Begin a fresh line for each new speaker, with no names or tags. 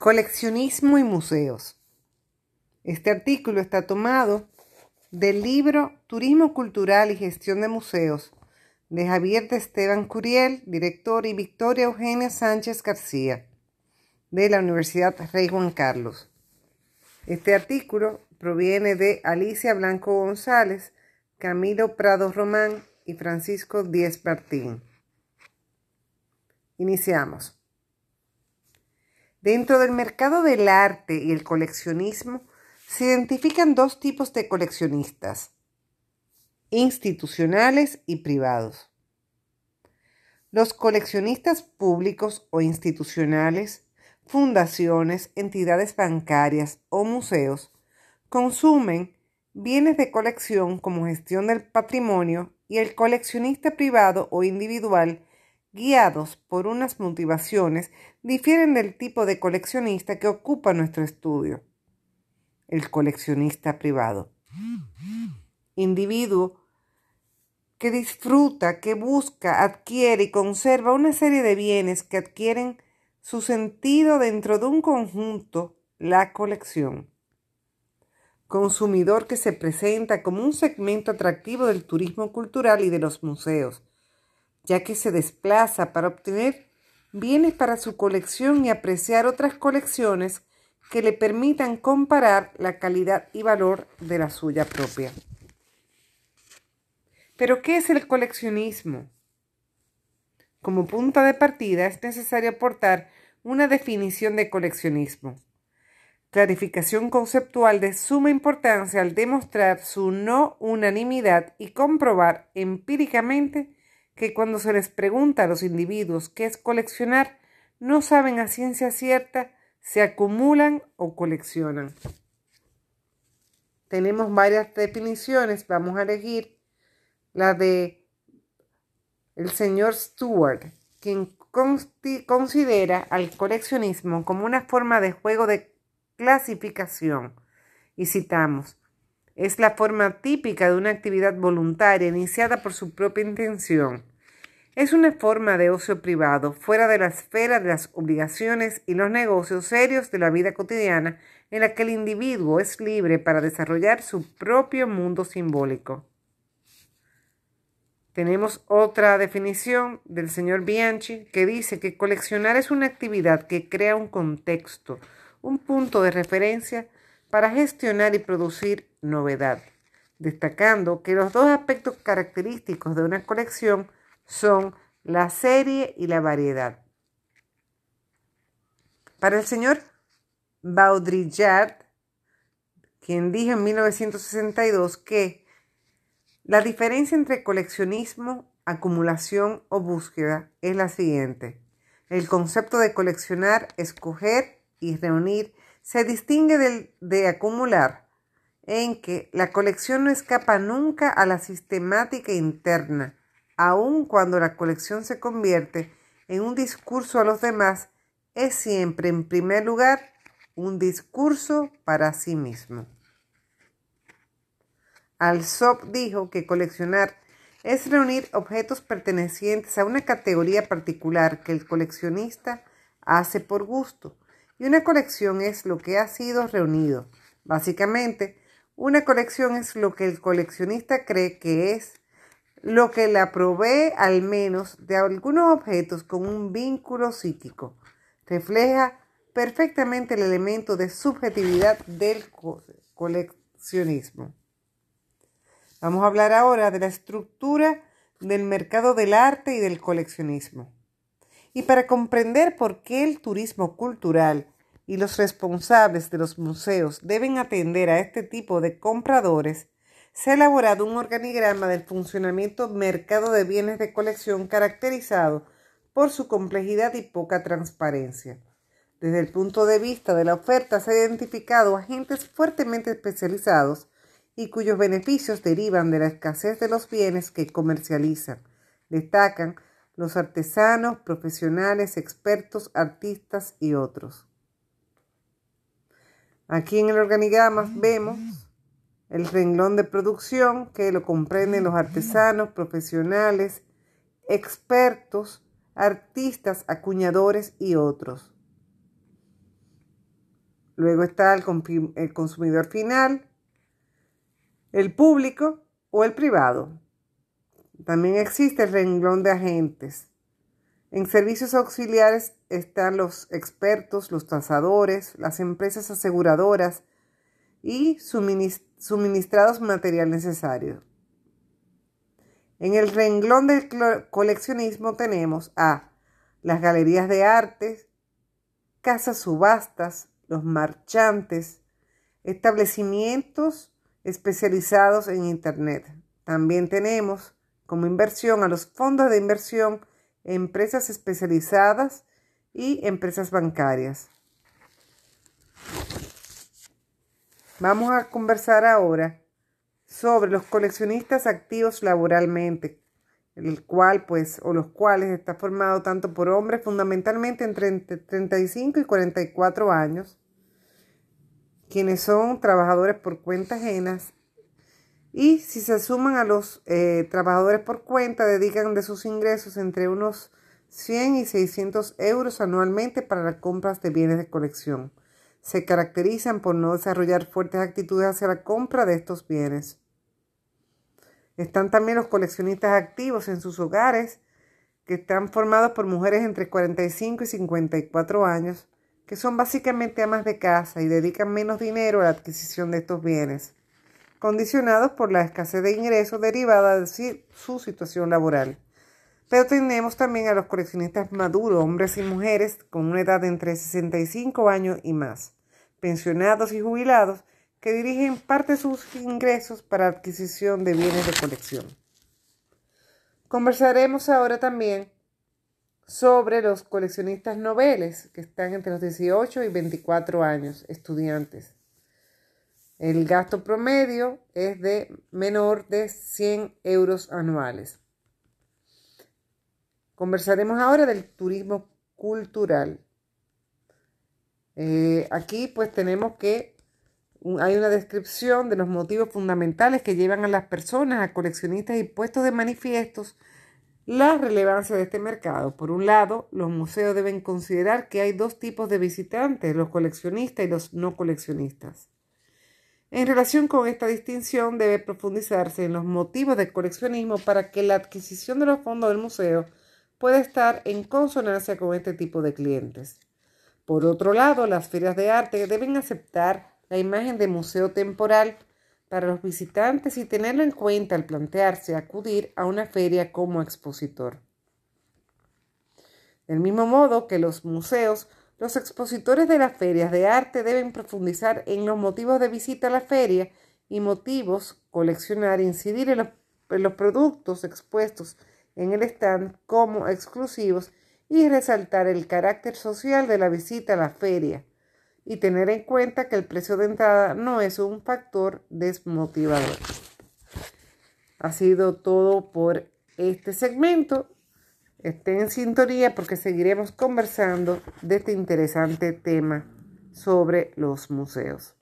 Coleccionismo y museos. Este artículo está tomado del libro Turismo Cultural y Gestión de Museos de Javier de Esteban Curiel, director, y Victoria Eugenia Sánchez García, de la Universidad Rey Juan Carlos. Este artículo proviene de Alicia Blanco González, Camilo Prado Román y Francisco Díez Martín. Iniciamos. Dentro del mercado del arte y el coleccionismo se identifican dos tipos de coleccionistas, institucionales y privados. Los coleccionistas públicos o institucionales, fundaciones, entidades bancarias o museos consumen bienes de colección como gestión del patrimonio y el coleccionista privado o individual guiados por unas motivaciones, difieren del tipo de coleccionista que ocupa nuestro estudio. El coleccionista privado. Individuo que disfruta, que busca, adquiere y conserva una serie de bienes que adquieren su sentido dentro de un conjunto, la colección. Consumidor que se presenta como un segmento atractivo del turismo cultural y de los museos ya que se desplaza para obtener bienes para su colección y apreciar otras colecciones que le permitan comparar la calidad y valor de la suya propia. Pero, ¿qué es el coleccionismo? Como punto de partida es necesario aportar una definición de coleccionismo. Clarificación conceptual de suma importancia al demostrar su no unanimidad y comprobar empíricamente que cuando se les pregunta a los individuos qué es coleccionar, no saben a ciencia cierta si acumulan o coleccionan. Tenemos varias definiciones, vamos a elegir la de el señor Stewart, quien considera al coleccionismo como una forma de juego de clasificación. Y citamos, es la forma típica de una actividad voluntaria iniciada por su propia intención. Es una forma de ocio privado, fuera de la esfera de las obligaciones y los negocios serios de la vida cotidiana, en la que el individuo es libre para desarrollar su propio mundo simbólico. Tenemos otra definición del señor Bianchi que dice que coleccionar es una actividad que crea un contexto, un punto de referencia para gestionar y producir novedad, destacando que los dos aspectos característicos de una colección son la serie y la variedad. Para el señor Baudrillard, quien dijo en 1962 que la diferencia entre coleccionismo, acumulación o búsqueda es la siguiente. El concepto de coleccionar, escoger y reunir se distingue del de acumular, en que la colección no escapa nunca a la sistemática interna, aun cuando la colección se convierte en un discurso a los demás, es siempre en primer lugar un discurso para sí mismo. Alsop dijo que coleccionar es reunir objetos pertenecientes a una categoría particular que el coleccionista hace por gusto y una colección es lo que ha sido reunido. Básicamente, una colección es lo que el coleccionista cree que es, lo que la provee al menos de algunos objetos con un vínculo psíquico. Refleja perfectamente el elemento de subjetividad del coleccionismo. Vamos a hablar ahora de la estructura del mercado del arte y del coleccionismo. Y para comprender por qué el turismo cultural y los responsables de los museos deben atender a este tipo de compradores, se ha elaborado un organigrama del funcionamiento mercado de bienes de colección caracterizado por su complejidad y poca transparencia. Desde el punto de vista de la oferta se ha identificado agentes fuertemente especializados y cuyos beneficios derivan de la escasez de los bienes que comercializan. Destacan los artesanos, profesionales, expertos, artistas y otros. Aquí en el organigrama vemos el renglón de producción que lo comprenden los artesanos, profesionales, expertos, artistas, acuñadores y otros. Luego está el, consumidor final, el público o el privado. También existe el renglón de agentes. En servicios auxiliares están los expertos, los tasadores, las empresas aseguradoras y suministrados material necesario. En el renglón del coleccionismo tenemos a las galerías de arte, casas subastas, los marchantes, establecimientos especializados en Internet. También tenemos como inversión a los fondos de inversión, empresas especializadas y empresas bancarias. Vamos a conversar ahora sobre los coleccionistas activos laboralmente, el cual pues o los cuales está formado tanto por hombres fundamentalmente entre 35 y 44 años, quienes son trabajadores por cuenta ajenas y si se suman a los eh, trabajadores por cuenta, dedican de sus ingresos entre unos 100 y 600 euros anualmente para las compras de bienes de colección. Se caracterizan por no desarrollar fuertes actitudes hacia la compra de estos bienes. Están también los coleccionistas activos en sus hogares, que están formados por mujeres entre 45 y 54 años, que son básicamente amas de casa y dedican menos dinero a la adquisición de estos bienes condicionados por la escasez de ingresos derivada de su situación laboral. Pero tenemos también a los coleccionistas maduros, hombres y mujeres con una edad de entre 65 años y más, pensionados y jubilados, que dirigen parte de sus ingresos para adquisición de bienes de colección. Conversaremos ahora también sobre los coleccionistas noveles, que están entre los 18 y 24 años, estudiantes. El gasto promedio es de menor de 100 euros anuales. Conversaremos ahora del turismo cultural. Eh, aquí pues tenemos que hay una descripción de los motivos fundamentales que llevan a las personas, a coleccionistas y puestos de manifiestos la relevancia de este mercado. Por un lado, los museos deben considerar que hay dos tipos de visitantes, los coleccionistas y los no coleccionistas. En relación con esta distinción debe profundizarse en los motivos del coleccionismo para que la adquisición de los fondos del museo pueda estar en consonancia con este tipo de clientes. Por otro lado, las ferias de arte deben aceptar la imagen de museo temporal para los visitantes y tenerlo en cuenta al plantearse acudir a una feria como expositor. Del mismo modo que los museos los expositores de las ferias de arte deben profundizar en los motivos de visita a la feria y motivos, coleccionar, incidir en los, productos expuestos en el stand como exclusivos y resaltar el carácter social de la visita a la feria y tener en cuenta que el precio de entrada no es un factor desmotivador. Ha sido todo por este segmento. Estén en sintonía porque seguiremos conversando de este interesante tema sobre los museos.